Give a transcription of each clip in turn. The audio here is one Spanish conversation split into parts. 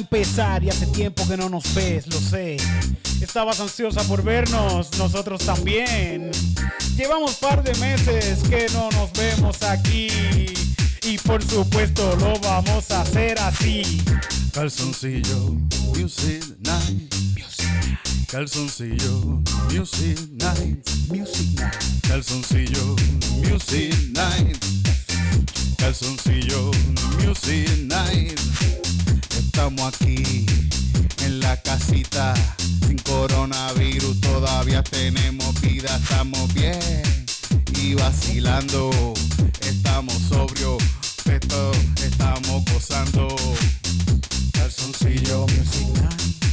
empezar y hace tiempo que no nos ves, lo sé. Estabas ansiosa por vernos, nosotros también. Llevamos par de meses que no nos vemos aquí. Y por supuesto lo vamos a hacer así. Calzoncillo Music Night. Calzoncillo Music Night. Music Night. Calzoncillo Music Night. Calzoncillo Music Night. Estamos aquí en la casita sin coronavirus. Todavía tenemos vida, estamos bien y vacilando. Estamos sobrios, esto estamos gozando. Calzoncillo Music Night.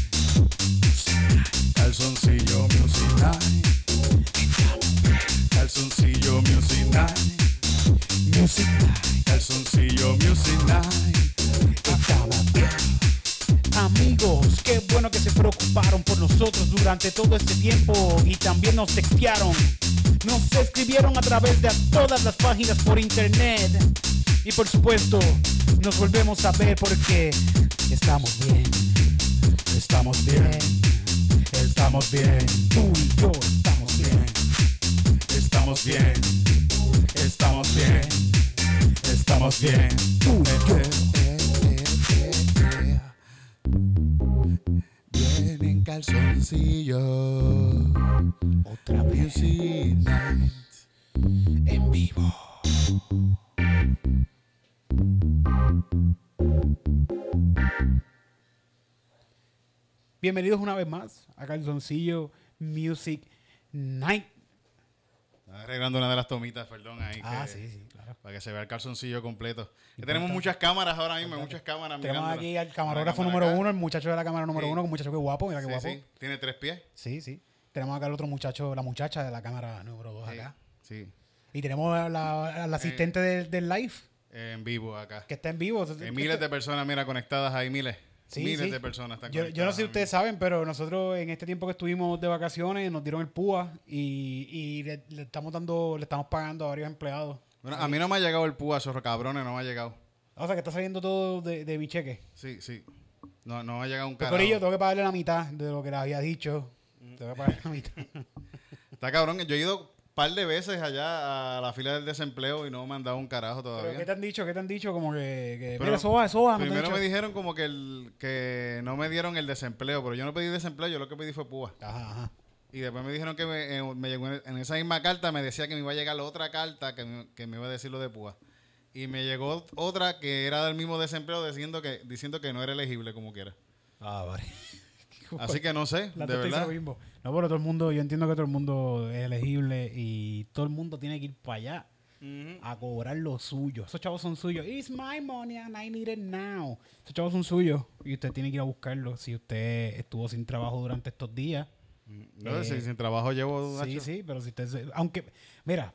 Calzoncillo Music Night. Calzoncillo Music. Music. Calzoncillo Music Night. Se preocuparon por nosotros durante todo este tiempo y también nos textearon. Nos escribieron a través de todas las páginas por internet. Y por supuesto, nos volvemos a ver porque estamos bien. Estamos bien. Estamos bien. Tú y yo estamos bien. Estamos bien. Estamos bien. Estamos bien. Tú yo. Bien en calzoncillo. Otra vez Night. en vivo. Bienvenidos una vez más a Calzoncillo Music Night. Estaba arreglando una de las tomitas, perdón, ahí. Ah, que- sí, sí, claro. Para que se vea el calzoncillo completo. Que tenemos muchas cámaras ahora mismo, muchas cámaras. Tenemos mirándola. aquí al camarógrafo número uno, el muchacho de la cámara número Sí. uno, un muchacho que guapo, mira qué Sí, guapo. sí. Tiene tres pies. Sí, sí. Tenemos acá el otro muchacho, la muchacha de la cámara número dos acá. Sí. Y tenemos a la, a la asistente del, del live, En vivo acá. que está en vivo. Hay miles de personas, mira, conectadas ahí, miles. Sí, miles sí. de personas están Yo, yo no sé si ustedes saben, pero nosotros en este tiempo que estuvimos de vacaciones nos dieron el púa y, y le, le estamos dando, le estamos pagando a varios empleados. Bueno, a mí no me ha llegado el púa, esos cabrones, no me ha llegado. O sea que está saliendo todo de, de mi cheque. Sí, sí. No, no me ha llegado un carajo. Corillo, tengo que pagarle la mitad de lo que le había dicho. Tengo que pagarle la mitad. Está cabrón. Yo he ido par de veces allá a la fila del desempleo y no me han dado un carajo ¿Pero todavía. qué te han dicho? ¿Qué te han dicho? Como que, que Pero mira, eso va, eso va. ¿no Primero me dijeron como que, el, que no me dieron el desempleo, pero yo no pedí desempleo, yo lo que pedí fue púa. Ajá, ajá. Y después me dijeron que me, eh, me llegó en, en esa misma carta, me decía que me iba a llegar otra carta que me, que me iba a decir lo de púa. Y me llegó otra que era del mismo desempleo diciendo que, diciendo que no era elegible como quiera. Ah, vale. Así que no sé, La de verdad. No, pero todo el mundo, yo entiendo que todo el mundo es elegible y todo el mundo tiene que ir para allá a cobrar lo suyo. Esos chavos son suyos. It's my money and I need it now. Esos chavos son suyos y usted tiene que ir a buscarlo si usted estuvo sin trabajo durante estos días. No, Eh, si sin trabajo llevo... Sí, sí, pero si usted... se- Aunque, mira,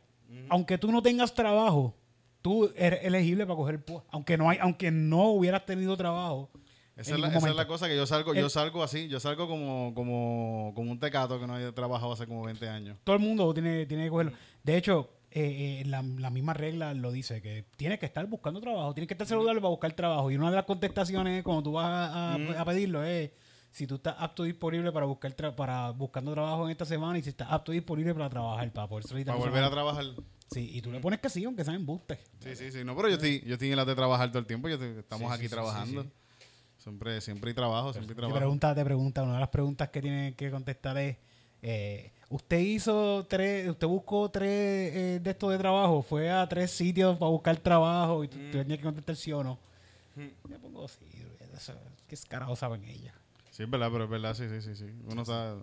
aunque tú no tengas trabajo, tú eres elegible para coger el PUA. Aunque no, hay, aunque no hubieras tenido trabajo. Esa es, la, esa es la cosa que yo salgo, yo salgo así, yo salgo como, como, como un tecato que no haya trabajado hace como 20 años. Todo el mundo tiene, tiene que cogerlo. De hecho, eh, eh, la, la misma regla lo dice, que tienes que estar buscando trabajo, tienes que estar saludable para buscar trabajo. Y una de las contestaciones cuando tú vas a, a- a pedirlo es si tú estás apto y disponible para buscar tra- para buscando trabajo en esta semana y si estás apto y disponible para trabajar, para poder Para volver a trabajar. Sí, y tú le pones que sí, aunque sea embuste. Sí, sí, sí. No, pero yo estoy, yo estoy en la de trabajar todo el tiempo. Yo estoy- estamos Sí, aquí sí, trabajando. sí. Siempre, siempre hay trabajo, siempre hay Te trabajo. pregunta, te pregunta, una de las preguntas que tiene que contestar es, eh, ¿usted hizo tres, usted buscó tres eh, de estos de trabajo? ¿Fue a tres sitios para buscar trabajo y tú, Mm. tenías que contestar sí o no? Yo pongo sí, eso, ¿qué carajo saben ellas? Sí, es verdad, pero es verdad, sí, sí, sí. sí. Uno está...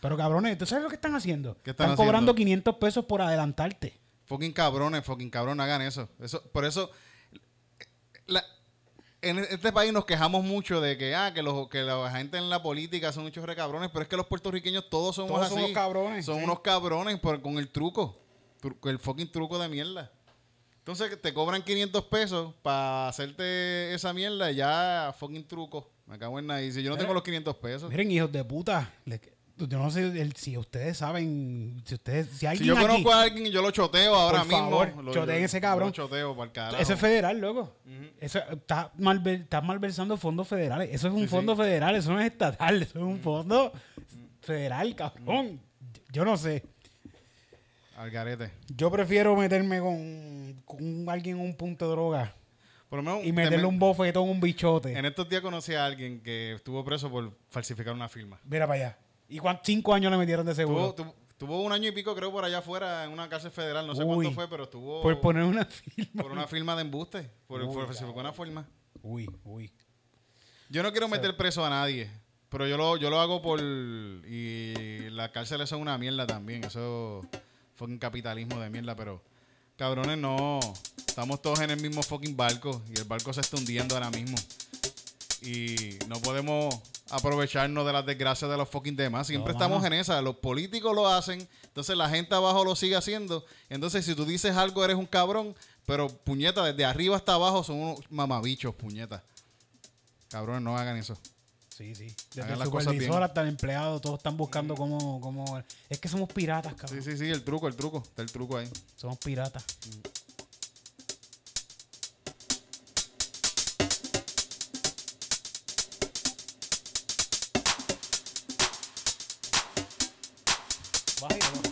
Pero cabrones, ¿tú sabes lo que están haciendo? ¿Qué están cobrando haciendo? 500 pesos por adelantarte. Fucking cabrones, fucking cabrones, hagan eso. eso por eso... la- en este país nos quejamos mucho de que, ah, que, los, que la gente en la política son muchos recabrones, pero es que los puertorriqueños todos somos Todos así. somos cabrones, Son sí. unos cabrones por- con el truco. El fucking truco de mierda. Entonces te cobran 500 pesos para hacerte esa mierda y ya fucking truco. Me cago en nada. Y si yo no tengo los 500 pesos. Miren, hijos de puta. le- yo no sé el- si ustedes saben, si ustedes, si Si alguien yo conozco a alguien y yo lo choteo ahora Por mismo. favor, lo- choteen yo- ese cabrón. Lo choteo para el carajo. eso es federal, loco. Eso está mal, está malversando fondos federales. Eso es un Sí, fondo sí. federal, eso no es estatal, eso es un fondo federal, cabrón. Yo no sé. Al garete. Yo prefiero meterme con, con alguien en un punto de droga Por lo menos y meterle te- un bofetón, un bichote. En estos días conocí a alguien que estuvo preso por falsificar una firma. Mira para allá. ¿Y cuántos cinco años le metieron de seguro? Tuvo, un año y pico, creo, por allá afuera en una cárcel federal. No sé Uy. cuánto fue, pero estuvo Por poner una firma. por una firma de embuste. Por, Uy, por falsificar una firma. Uy, uy. Yo no quiero meter preso a nadie. Pero yo lo, yo lo hago por... Y las cárceles son una mierda también. Eso fue un capitalismo de mierda, pero... Cabrones, no. Estamos todos en el mismo fucking barco. Y el barco se está hundiendo ahora mismo. Y no podemos aprovecharnos de las desgracias de los fucking demás. Siempre No, estamos mano. en esa. Los políticos lo hacen. Entonces la gente abajo lo sigue haciendo. Entonces si tú dices algo eres un cabrón. Pero puñeta, desde arriba hasta abajo son unos mamabichos, puñeta. Cabrones, no hagan eso. Sí, sí. Desde Hagan el supervisor hasta el empleado, todos están buscando cómo, cómo... Es que somos piratas, cabrón. Sí, sí, sí, el truco, el truco. Está el truco ahí. Somos piratas. Bye.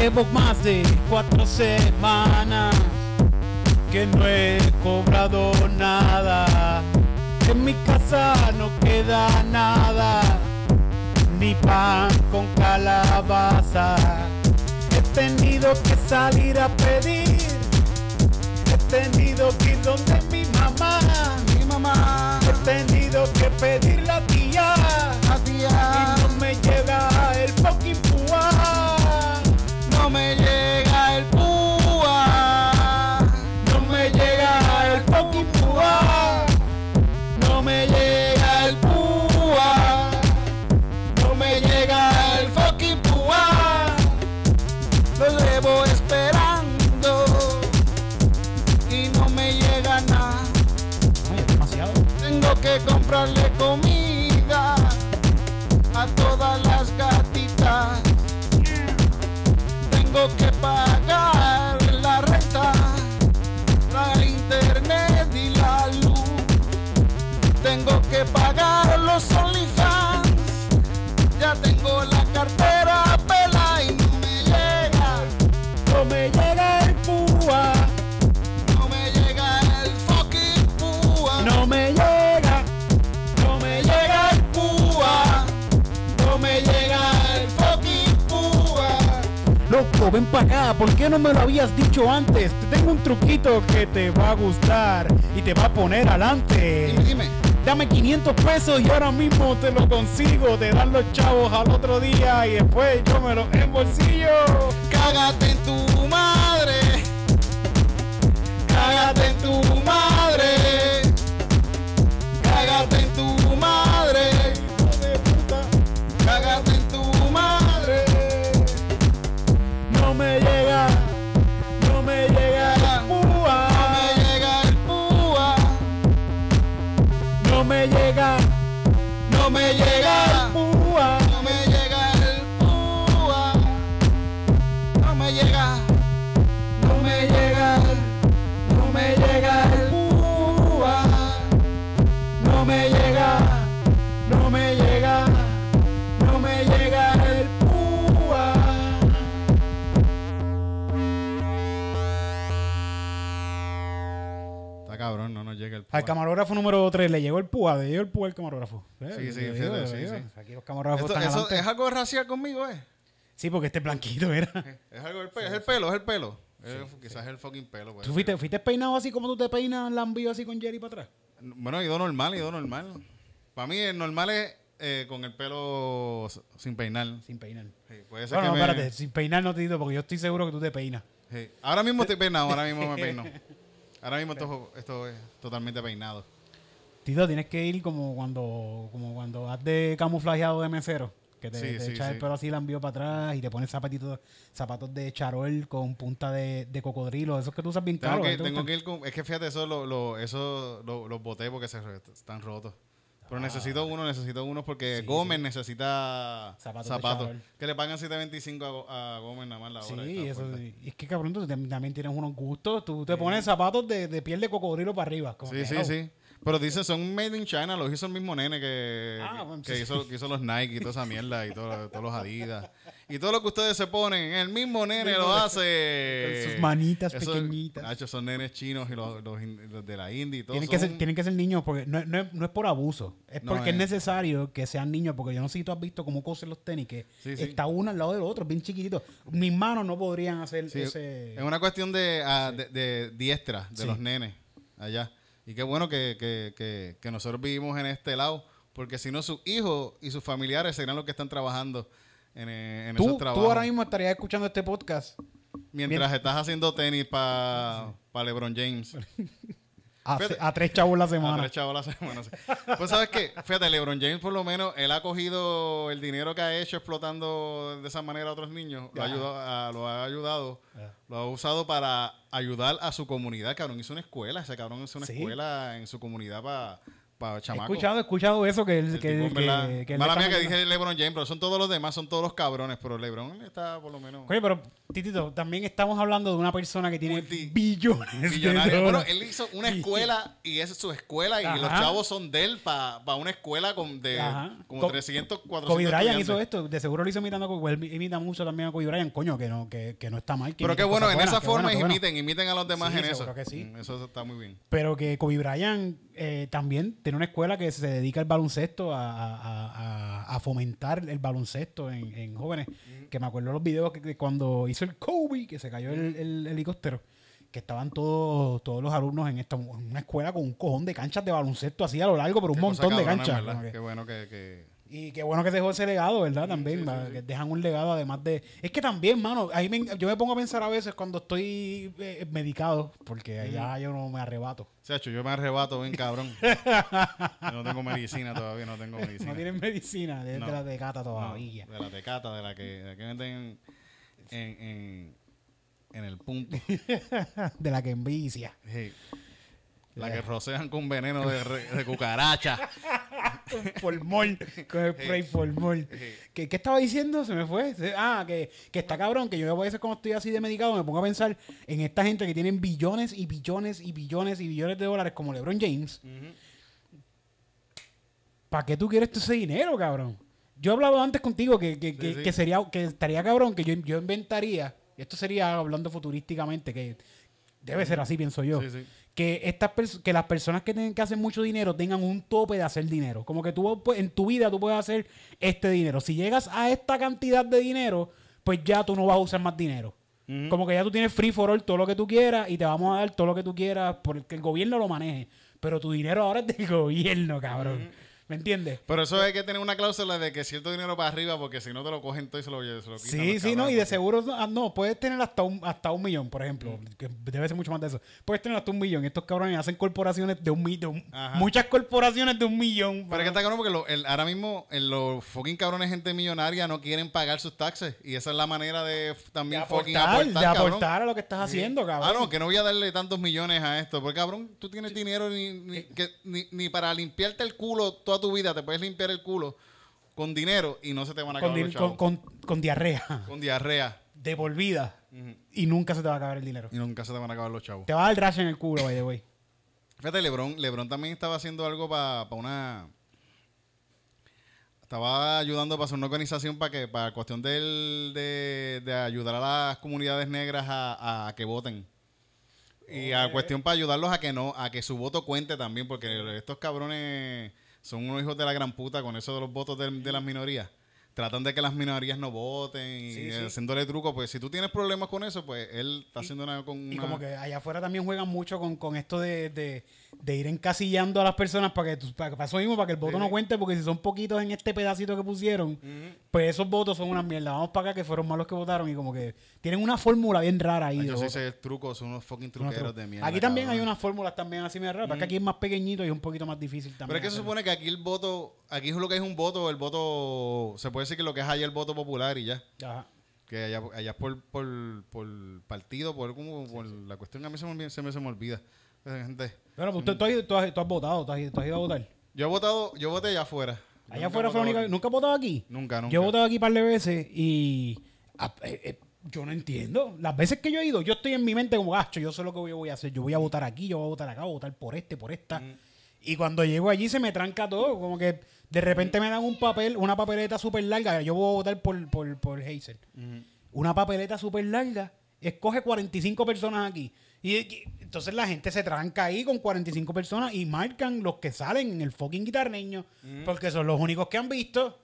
Llevo más de cuatro semanas que no he cobrado nada. En mi casa no queda nada, ni pan con calabaza. He tenido que salir a pedir, he tenido que ir donde mi mamá. Mi mamá, He tenido que pedir la tía la tía, y no me llega el fucking Ven para acá, ¿por qué no me lo habías dicho antes? Te tengo un truquito que te va a gustar y te va a poner adelante. Dime, dime. Dame 500 pesos y ahora mismo te lo consigo. Te dan los chavos al otro día y después yo me los embolsillo. Cágate en tu madre. Cágate en tu madre. Llega el púa. Al camarógrafo número 3 le llegó el púa, le llegó el púa al camarógrafo. Eh, Sí, sí, sí. Aquí los camarógrafos Esto- están eso adelante. es algo racial conmigo, eh. Sí, porque este blanquito era. Es algo del pelo, es el pelo, es el pelo. Eh, quizás es el fucking pelo. puede ¿Tú fuiste, fuiste peinado así como tú te peinas lambío así con Jerry para atrás? Bueno, ido normal, ido normal. Para mí el normal es eh, con el pelo s- sin peinar. Sin peinar. Sí, puede ser No, no, me- espérate, sin peinar no te digo porque yo estoy seguro que tú te peinas. sí. Ahora mismo estoy peinado, ahora mismo me peino. Ahora mismo esto, esto es totalmente peinado. Tito, tienes que ir como cuando como cuando has de camuflajeado de mesero. Que te, Sí, te sí, echas el pelo así, la envío para atrás y te pones zapatitos, zapatos de charol con punta de, de cocodrilo. Esos que tú usas bien Tengo, caros. que, ¿eh? ¿Te tengo que ir con... Es que fíjate, eso lo, lo- eso lo- los boté porque se están rotos. Pero necesito uno, necesito uno porque Ah. Sí, Gómez necesita Zapatos que le pagan 7.25 a, a Gómez nada más la hora. y Sí, eso sí. es que cabrón, tú tam- también tienes unos gustos. Tú te pones zapatos de, de piel de cocodrilo para arriba. como Sí, que, sí, sí. Pero dicen, son made in China, los hizo el mismo nene que, Ah, bueno, que, sí. hizo, que hizo los Nike y toda esa mierda y todo- todos los Adidas. Y todo lo que ustedes se ponen, el mismo nene lo hace. Con sus manitas pequeñitas. Nacho, son nenes chinos y los, los in- los de la India y todo. Tienen que, ser, tienen que ser niños porque no, es- no es, no es por abuso. Es No, porque es es- necesario que sean niños. Porque yo no sé si tú has visto cómo cosen los tenis. Que Sí, sí. está uno al lado del otro, bien chiquitito. Mis manos no podrían hacer ese. Es una cuestión de, ah, de, de diestra de los nenes allá. Y qué bueno que, que, que, que nosotros vivimos en este lado, porque si no, sus hijos y sus familiares serán los que están trabajando en, eh, en esos Tú, trabajos. tú ahora mismo estarías escuchando este podcast Mientras estás haciendo tenis para LeBron James. a, Fíjate. a tres chavos la A semana. tres chavos a la semana. sí. Pues sabes qué, fíjate, LeBron James por lo menos, él ha cogido el dinero que ha hecho explotando de esa manera a otros niños, lo ayudado, a- lo ha ayudado, lo ha usado para ayudar a su comunidad. Cabrón, hizo una escuela, ese cabrón hizo una Sí. escuela en su comunidad para para He escuchado, he escuchado eso que, él- El que, tipo, que- Mala mía que dije LeBron James, pero son todos los demás, son todos los cabrones, pero LeBron está por lo menos... Oye, pero Titito, también estamos hablando de una persona que tiene Multi- billones de Millonario. Bueno, él hizo una escuela y esa es su escuela y Ajá. los chavos son de él para una escuela con de Ajá. como Co- 300, 400 Kobe Bryant hizo esto, de seguro lo hizo imitando a Kobe, él imita mucho también a Kobe Bryant, coño, que no, que, que no está mal. que Pero qué bueno, en esa forma bueno, qué bueno. imiten, imiten a los demás Sí, en eso. seguro que sí. Mm, Eso está muy bien. Pero que Kobe Bryant eh, también tiene una escuela que se dedica al baloncesto, a, a- a- a fomentar el baloncesto en, en jóvenes. Que me acuerdo los videos que, que cuando hizo el Kobe, que se cayó el, el helicóptero, que estaban todos, todos los alumnos en esta en una escuela con un cojón de canchas de baloncesto así a lo largo, pero un Qué montón de canchas. Qué bueno que, que- y qué bueno que dejó ese legado, ¿verdad? También, sí, va, sí. que dejan un legado además de... Es que también, mano, ahí me- yo me pongo a pensar a veces cuando estoy eh, medicado, porque allá yo no me arrebato. Sacho, yo me arrebato bien cabrón. Yo no tengo medicina todavía, no tengo medicina. No tienen medicina, de, No. de la tecata No, todavía. de la tecata, de la que, de la que meten en, en, en el punto. de la que envicia. Sí. La que rocean con veneno de, cucaracha. Con formol, con spray formol. ¿Qué, ¿Qué estaba diciendo? Se me fue. Ah, que, que está cabrón, que yo a veces cuando estoy así de medicado me pongo a pensar en esta gente que tienen billones y billones y billones y billones de dólares como LeBron James. ¿Para qué tú quieres todo ese dinero, cabrón? Yo he hablado antes contigo que, que, que- sí. que sería, que estaría cabrón, que yo, yo inventaría, esto sería hablando futurísticamente, que debe ser así, pienso yo, Sí, sí. Que estas que las personas que tienen que hacer mucho dinero tengan un tope de hacer dinero. Como que tú en tu vida tú puedes hacer este dinero. Si llegas a esta cantidad de dinero, pues ya tú no vas a usar más dinero. Como que ya tú tienes free for all todo lo que tú quieras y te vamos a dar todo lo que tú quieras porque el gobierno lo maneje. Pero tu dinero ahora es del gobierno, cabrón. ¿Me entiendes? Pero eso hay que tener una cláusula de que cierto dinero para arriba, porque si no te lo cogen todo y se lo, se lo quitan. Sí, sí, no, y de porque- seguro, ah, no, puedes tener hasta un, hasta un millón, por ejemplo, que debe ser mucho más de eso. Puedes tener hasta un millón. Estos cabrones hacen corporaciones de un millón. Muchas corporaciones de un millón. Pero es que está cabrón porque lo- el- ahora mismo los fucking cabrones gente millonaria no quieren pagar sus taxes. Y esa es la manera de también fucking aportar, aportar, de cabrón. aportar a lo que estás haciendo, cabrón. Ah, no, que no voy a darle tantos millones a esto. Porque, cabrón, tú tienes dinero ni, ni, que- ni, ni para limpiarte el culo toda tu vida. Te puedes limpiar el culo con dinero y no se te van a con, acabar di- los chavos. con, con- con diarrea. Con diarrea. De por vida. Ujú. Y nunca se te va a acabar el dinero. Y nunca se te van a acabar los chavos. Te va a dar rash en el culo, by the way. Fíjate, Lebron, Lebron también estaba haciendo algo para una. Estaba ayudando para hacer una organización para que, para cuestión del, de, de ayudar a las comunidades negras a, a que voten. Y a cuestión para ayudarlos a que no, a que su voto cuente también, porque estos cabrones son unos hijos de la gran puta con eso de los votos de, de las minorías. tratan de que las minorías no voten y Sí, sí. haciéndole truco. Pues si tú tienes problemas con eso, pues él está haciendo una... Con Y una- como que allá afuera también juegan mucho con, con esto de, de- de ir encasillando a las personas para que, tú- para, para eso mismo, para que el voto no cuente, porque si son poquitos en este pedacito que pusieron, pues esos votos son una mierda. Vamos para acá que fueron malos que votaron y como que tienen una fórmula bien rara ahí. Ay, yo sí sé trucos, son unos fucking Unos truqueros tru- de mierda. Aquí también hay unas fórmulas también así medio raras, porque aquí es más pequeñito y es un poquito más difícil también. Pero es que se supone que aquí el voto, aquí es lo que es un voto, el voto, se puede decir que lo que es allá el voto popular y ya. Ajá. Que allá, allá es por, por, por partido, por, como, por la cuestión que a mí se me, olvida- se me, se me olvida. Eh, Gente, Pero pues, tú, tú has, tú has- tú has votado, tú has, ido- tú has ido a votar. yo he votado, yo voté allá afuera. Yo Allá nunca afuera he fue la votado única. aquí. ¿Nunca has votado aquí? Nunca, nunca. Yo he votado aquí un par de veces y ah, eh, eh, yo no entiendo. Las veces que yo he ido, yo estoy en mi mente como, gacho, yo sé lo que voy, voy a hacer. Yo voy a votar aquí, yo voy a votar acá, voy a votar por este, por esta. Y cuando llego allí se me tranca todo. Como que de repente me dan un papel, una papeleta súper larga. Yo voy a votar por, por, por Hazel. Una papeleta súper larga. Escoge 45 personas aquí. Y, y- entonces la gente se tranca ahí con 45 personas y marcan los que salen en el fucking guitarreño. Porque son los únicos que han visto.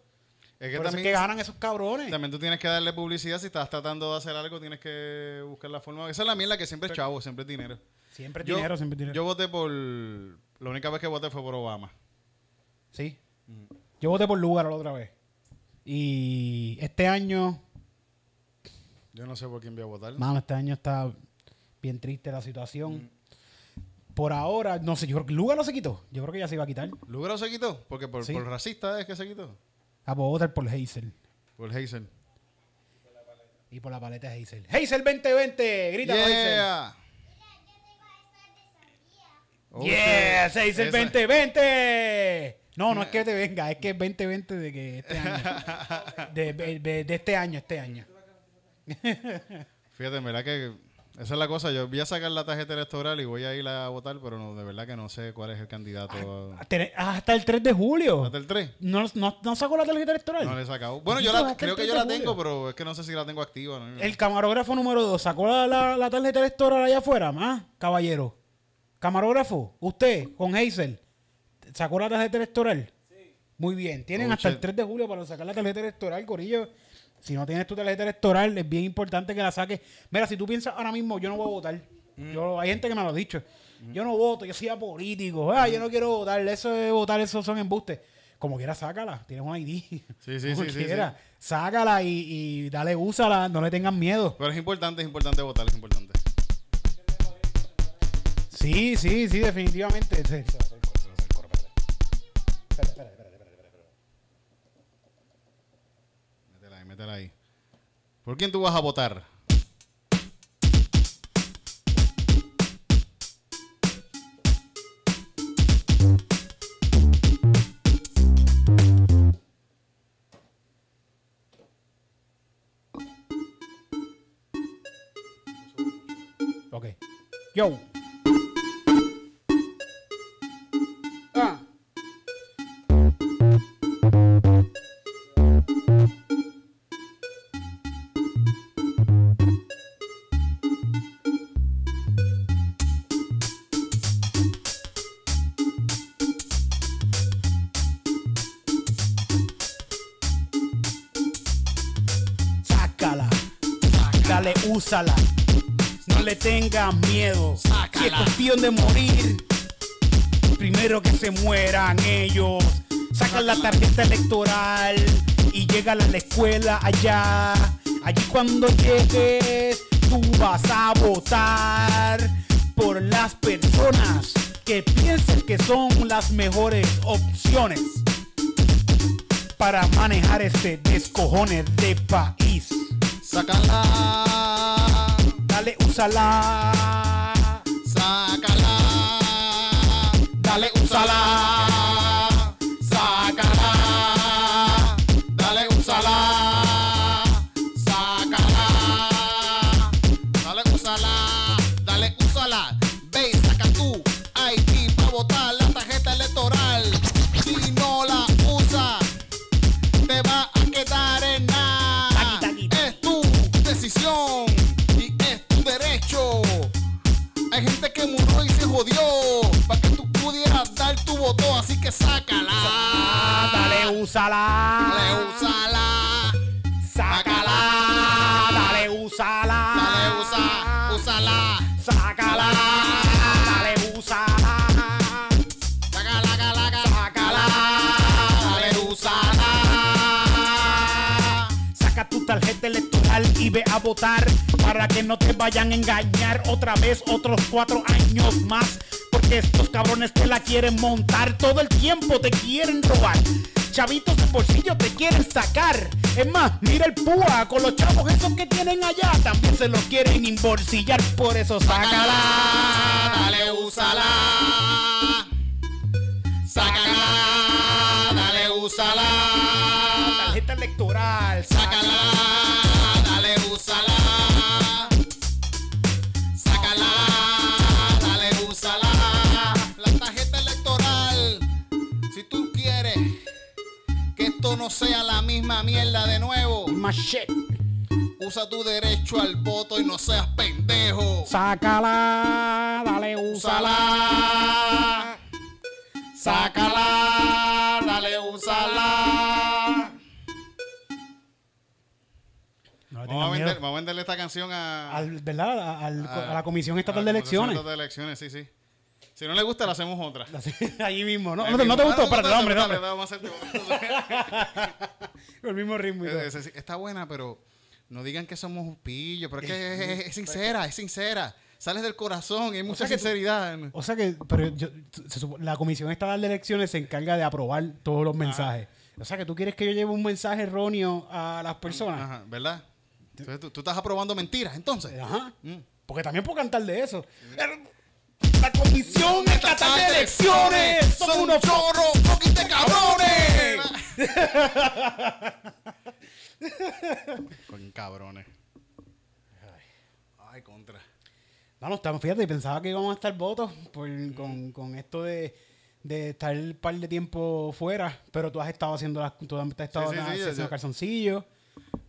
Es que Por eso también, es que ganan esos cabrones. también tú tienes que darle publicidad. Si estás tratando de hacer algo, tienes que buscar la forma. Esa es la mierda que siempre es chavo, siempre es dinero. Siempre Yo- dinero, siempre dinero. Yo voté por. La única vez que voté fue por Obama. sí. Yo voté por lugar la otra vez. Y este año, Yo no sé por quién voy a votar. mano, este año está bien triste la situación. Por ahora, no sé, yo creo que Lugar no se quitó. Yo creo que ya se iba a quitar. ¿Lugaro se quitó? Porque por, Sí. por racista es que se quitó. Ah, pues votar por Hazel. Por Hazel. Y por la paleta de Hazel. Hazel 2020, grita Hazel. Yeah. Oh, yes, shit. Hazel Esa- 2020. No, no es que te venga, es que es 2020 de que este año. De, de- de- de este año, este año. Fíjate, en verdad que esa es la cosa. Yo voy a sacar la tarjeta electoral y voy a ir a votar, pero no, de verdad que no sé cuál es el candidato. Tener- Hasta el 3 de julio. ¿Hasta el 3? ¿No, no, no sacó la tarjeta electoral? No le he sacado. Bueno, yo la, creo que 3 yo la julio. tengo, pero es que no sé si la tengo activa. ¿no? El camarógrafo número 2 sacó la, la- la tarjeta electoral allá afuera, más caballero. Camarógrafo, usted con Hazel, ¿sacó la tarjeta electoral? Sí. Muy bien, tienen Oh, hasta el shit. 3 de julio para sacar la tarjeta electoral, Corillo. Si no tienes tu tarjeta electoral, es bien importante que la saques. Mira, si tú piensas ahora mismo, yo no voy a votar. Mm. Yo, hay gente que me lo ha dicho. Yo no voto, yo soy apolítico. Ah, yo no quiero votar. Eso de votar, eso son embustes. Como quiera, sácala. Tienes un ID. Sí, sí, Como sí, sí, quiera. Sácala y, y dale, úsala. No le tengan miedo. Pero es importante, es importante votar, es importante. Sí, sí, sí, definitivamente. Sí. Métela ahí, ¿Por quién tú vas a votar? Ok. Yo. Dale, úsala. No le tengan miedo. Si es cuestión de morir, primero que se mueran ellos. Sacan la tarjeta electoral y llegan a la escuela allá. Allí cuando llegues, tú vas a votar por las personas que pienses que son las mejores opciones para manejar este descojone de país. Sácala, Dale, úsala. sácala, Dale, úsala. Y es tu derecho. Hay gente que murió y se jodió para que tú pudieras dar tu voto, así que sácala. Dale, úsala. Dale, úsala. A votar para que no te vayan a engañar otra vez otros cuatro años más. Porque estos cabrones te la quieren montar todo el tiempo, te quieren robar. Chavitos de bolsillo te quieren sacar. Es más, mira el púa con los chavos esos que tienen allá. También se los quieren embolsillar. Por eso sácala. dale, úsala. Sácala, dale, úsala. Tarjeta electoral. Sácala, esto no sea la misma mierda de nuevo, Machete. usa tu derecho al voto y no seas pendejo. Sácala, dale, úsala. Sácala, dale, úsala. No le Vamos a, vender- vamos a venderle esta canción a, Al, ¿Verdad? A, al- a- a la Comisión a Estatal la de Comisión Elecciones. Estatal de Elecciones, sí, sí. Si no le gusta, le hacemos otra. Allí mismo, ¿no? No, te- no te mismo. gustó, Ah, espérate, gusta, hombre, dale, hombre. vamos a hacerte- Con el mismo ritmo y todo. Eh, Está buena, pero no digan que somos pillos, pero es que es, sincera, es sincera. Sales del corazón y hay mucha sea que tú- sinceridad. O sea que, pero yo- la Comisión Estatal de Elecciones se encarga de aprobar todos los mensajes. O sea que tú quieres que yo lleve un mensaje erróneo a las personas. Ajá, ¿verdad? Entonces, tú, tú estás aprobando mentiras, entonces. Ajá. Mm. Porque también puedo cantar de eso. La Comisión Estatal de Elecciones son unos chorros, de cabrones. Con cabrones. Ay, contra. No, estamos, fíjate, pensaba que íbamos a estar votos por, con, con esto de, de estar un par de tiempo fuera, pero tú has estado haciendo las, tú has estado Sí, sí, sí, calzoncillos.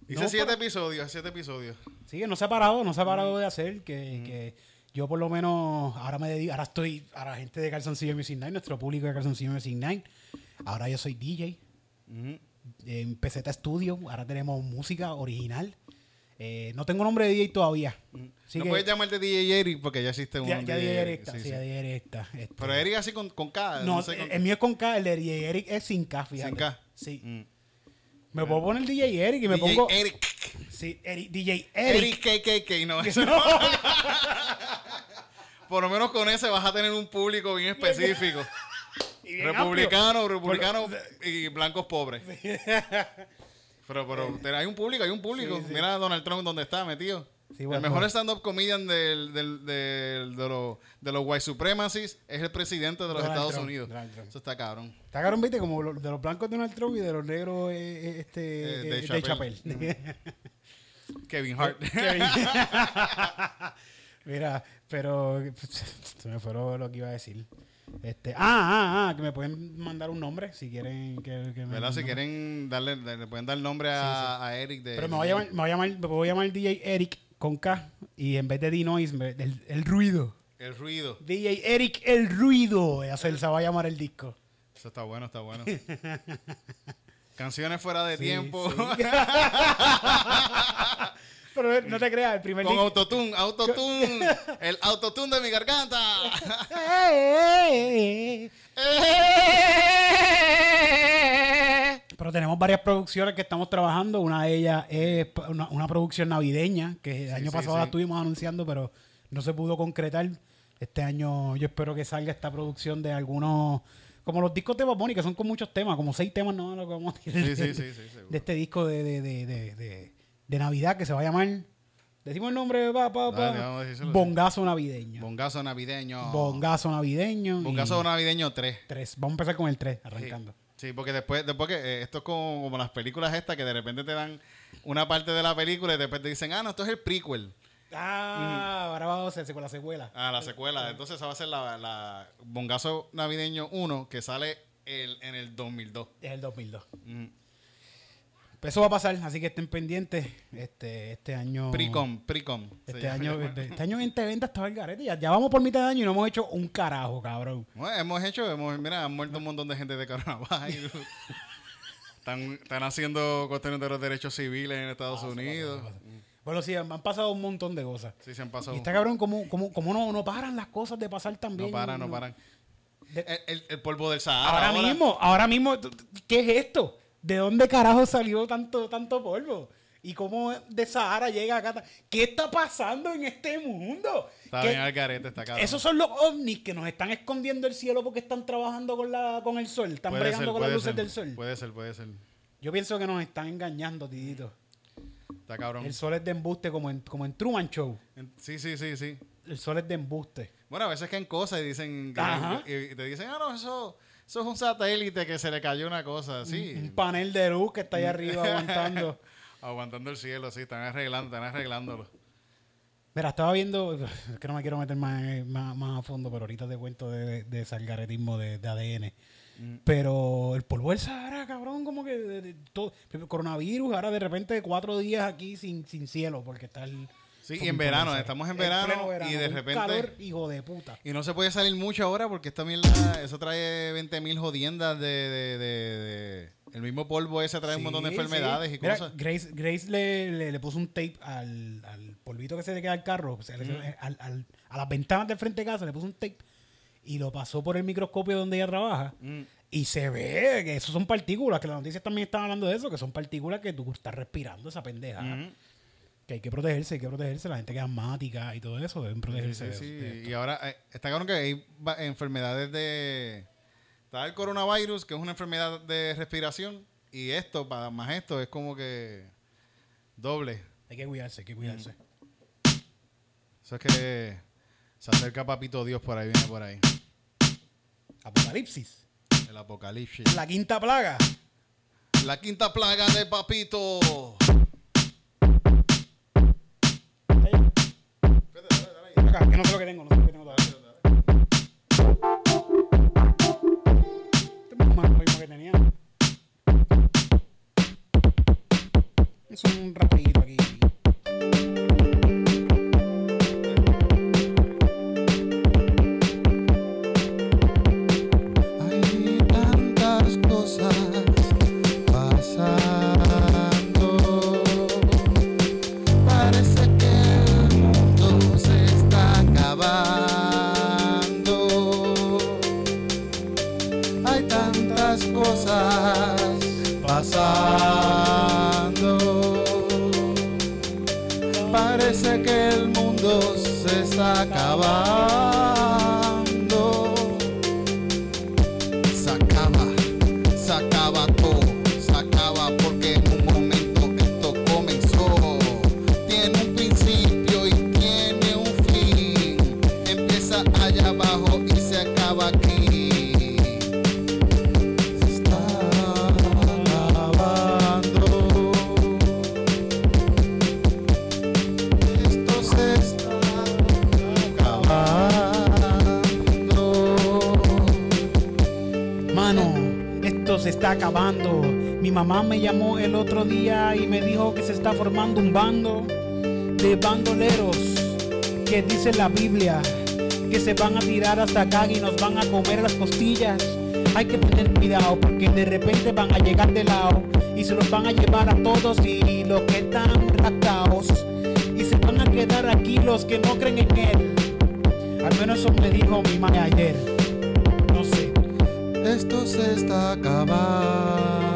Hice No, siete episodios, siete episodios. Sí, no se ha parado, no se ha parado de hacer, que, que yo por lo menos ahora me dedico, ahora estoy a la gente de Calzoncillo Music Night, nuestro público de Calzoncillo Music Night. Ahora yo soy DJ, en PZ Studio, ahora tenemos música original. Eh, no tengo nombre de DJ todavía. Así no que puedes llamarte DJ Eric porque ya existe un ya, ya DJ Eric está, sí, sí, sí. ya DJ Eric está, este. Pero Eric así con, con K. No, No, sé con- el mío es con K, el de DJ Eric es sin K, fíjate. Sin K. Sí. Mm. Me puedo poner DJ Eric y me DJ pongo... Eric. Sí, Eric- DJ Eric. Eric KKK, no. eso no. Por lo menos con ese vas a tener un público bien específico. Y bien republicano, republicano y blancos pobres. Pero, pero hay un público, hay un público. Sí, sí. Mira a Donald Trump donde está metido. El mejor bueno. stand-up comedian del, del- del- de, los, de los white supremacies es el presidente de los Donald Estados Trump, Unidos. Eso está cabrón. Está cabrón, viste, como lo- de los blancos Donald Trump y de los negros eh, eh, este, Eh, eh, Dave Chappelle. Chappelle. Kevin Hart. Mira, pero se me fue lo, que iba a decir. Este, ah, ah, ah, que me pueden mandar un nombre si quieren que, que me ¿Verdad? Si quieren darle, le pueden dar nombre a, a Eric de. Pero me voy a llamar, me voy a llamar, me voy a llamar DJ Eric con K y en vez de D-Noise, el, el ruido. El ruido. DJ Eric el ruido. Ese se va a llamar el disco. Eso está bueno, está bueno. Canciones fuera de Sí, tiempo. Pero no te creas, el primer Con autotune, autotune. el autotune de mi garganta. Pero tenemos varias producciones que estamos trabajando. Una de ellas es una, una producción navideña que el año sí, pasado sí. la estuvimos anunciando, pero no se pudo concretar. Este año yo espero que salga esta producción de algunos, como los discos de Bunny, que son con muchos temas, como seis temas, no lo que vamos a tirar Sí, de, sí, sí, sí, seguro. de este disco de, de, de, de, Navidad que se va a llamar. Decimos el nombre, pa, pa, pa, Dale, vamos a decírselo. Bongazo navideño. Bongazo navideño. Bongazo navideño. y Bongazo navideño 3. tres. Vamos a empezar con el 3, arrancando. Sí, porque después, después que eh, esto es como, como las películas estas que de repente te dan una parte de la película y después te dicen, ah, no, esto es el prequel. Ah, ahora vamos a hacer con la secuela. Ah, la secuela. Entonces esa va a ser la, la Bongazo Navideño 1 que sale el- en el 2002. Es el 2002. Mm. Pues eso va a pasar, así que estén pendientes. Este, este año. Precom, Precom. Este llama. año, este año 2020 estaba el garete. Ya, ya vamos por mitad de año y no hemos hecho un carajo, cabrón. Bueno, hemos hecho, hemos, mira, han muerto un montón de gente de coronavirus. están, están haciendo cuestiones de los derechos civiles en Estados Unidos. Bueno, sí, han pasado un montón de cosas. Sí, se han pasado. Y está cabrón, como, como, como no, no paran las cosas de pasar también. no paran, no paran. De- El, polvo del Sahara. ahora, mismo, ahora mismo, ¿qué es esto? ¿De dónde carajo salió tanto, tanto polvo? ¿Y cómo de Sahara llega acá? ¿Qué está pasando en este mundo? Está ¿Qué- bien al garete, está cabrón. Esos son los ovnis que nos están escondiendo el cielo porque están trabajando con, la, con el sol, están Puede bregando ser, con las luces ser, del sol. Puede ser, puede ser. Yo pienso que nos están engañando, Tidito. Está cabrón. El sol es de embuste como en, como en Truman Show. En- Sí, sí, sí, sí. El sol es de embuste. Bueno, a veces caen cosas y dicen y te dicen, ah, no, eso, eso es un satélite que se le cayó una cosa. Sí. Un panel de luz que está ahí arriba aguantando. Aguantando el cielo, sí, están arreglando, están arreglándolo. Mira, estaba viendo, es que no me quiero meter más, más, más a fondo, pero ahorita te cuento de, de salgaretismo de, de ADN. Mm. Pero el polvo del Sahara, cabrón, como que de todo, coronavirus, ahora de repente cuatro días aquí sin, sin cielo, porque está el... Sí, y en verano, estamos en verano, y de repente- calor, hijo de puta. Y no se puede salir mucho ahora porque esta mierda, eso trae 20 mil jodiendas de, de, de, de- El mismo polvo ese trae un montón de Sí, enfermedades sí. y Mira, cosas. Grace, Grace le, le, le puso un tape al, al polvito que se le queda al carro, o sea, le- al- al- a las ventanas del frente de casa, le puso un tape y lo pasó por el microscopio donde ella trabaja. Mm. Y se ve que eso son partículas, que las noticias también están hablando de eso, que son partículas que tú estás respirando esa pendeja. Que hay que protegerse, hay que protegerse. La gente que es asmática y todo eso deben protegerse. sí, de sí. Y ahora eh, está claro que hay enfermedades de... Está el coronavirus, que es una enfermedad de respiración, y esto, para más esto, es como que doble. Hay que cuidarse, hay que cuidarse. Eso es que se acerca Papito Dios por ahí, viene por ahí. Apocalipsis. El apocalipsis. La quinta plaga. La quinta plaga de Papito. Que no lo que tengo. Acabando. Mi mamá me llamó el otro día y me dijo que se está formando un bando de bandoleros que dice la Biblia que se van a tirar hasta acá y nos van a comer las costillas. Hay que tener cuidado porque de repente van a llegar de lado y se los van a llevar a todos y los que están raptados y se van a quedar aquí los que no creen en él. Al menos eso me dijo mi mamá ayer. Esto se está acabando.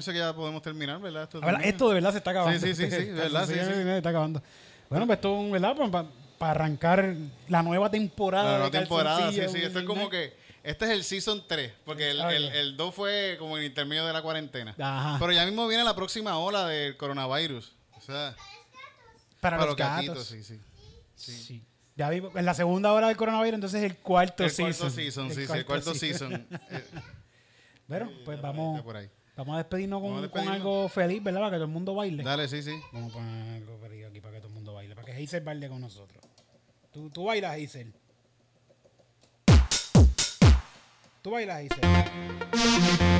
Pienso que ya podemos terminar, ¿verdad? Esto. Esto de verdad se está acabando. Sí, sí, sí, sí, verdad, sí, sí. Se está acabando. Bueno, pues esto, ¿verdad? Para arrancar la nueva temporada. La de nueva temporada, sí, sí. Esto es como que. Este es el season 3, porque el, el, el 2 fue como en intermedio de la cuarentena. Ajá. Pero ya mismo viene la próxima ola del coronavirus. O sea, para, para los gatos. sí, sí. Sí. Ya vi, en la segunda hora del coronavirus, entonces el cuarto El season. cuarto season, sí, sí, el cuarto season. Bueno, pues vamos, por ahí. Vamos a despedirnos con, algo feliz, ¿verdad? Para que todo el mundo baile. Dale, sí, sí. Vamos a poner algo feliz aquí para que todo el mundo baile. Para que Hazel baile con nosotros. ¿Tú, tú bailas, Hazel? ¿Tú bailas, Hazel?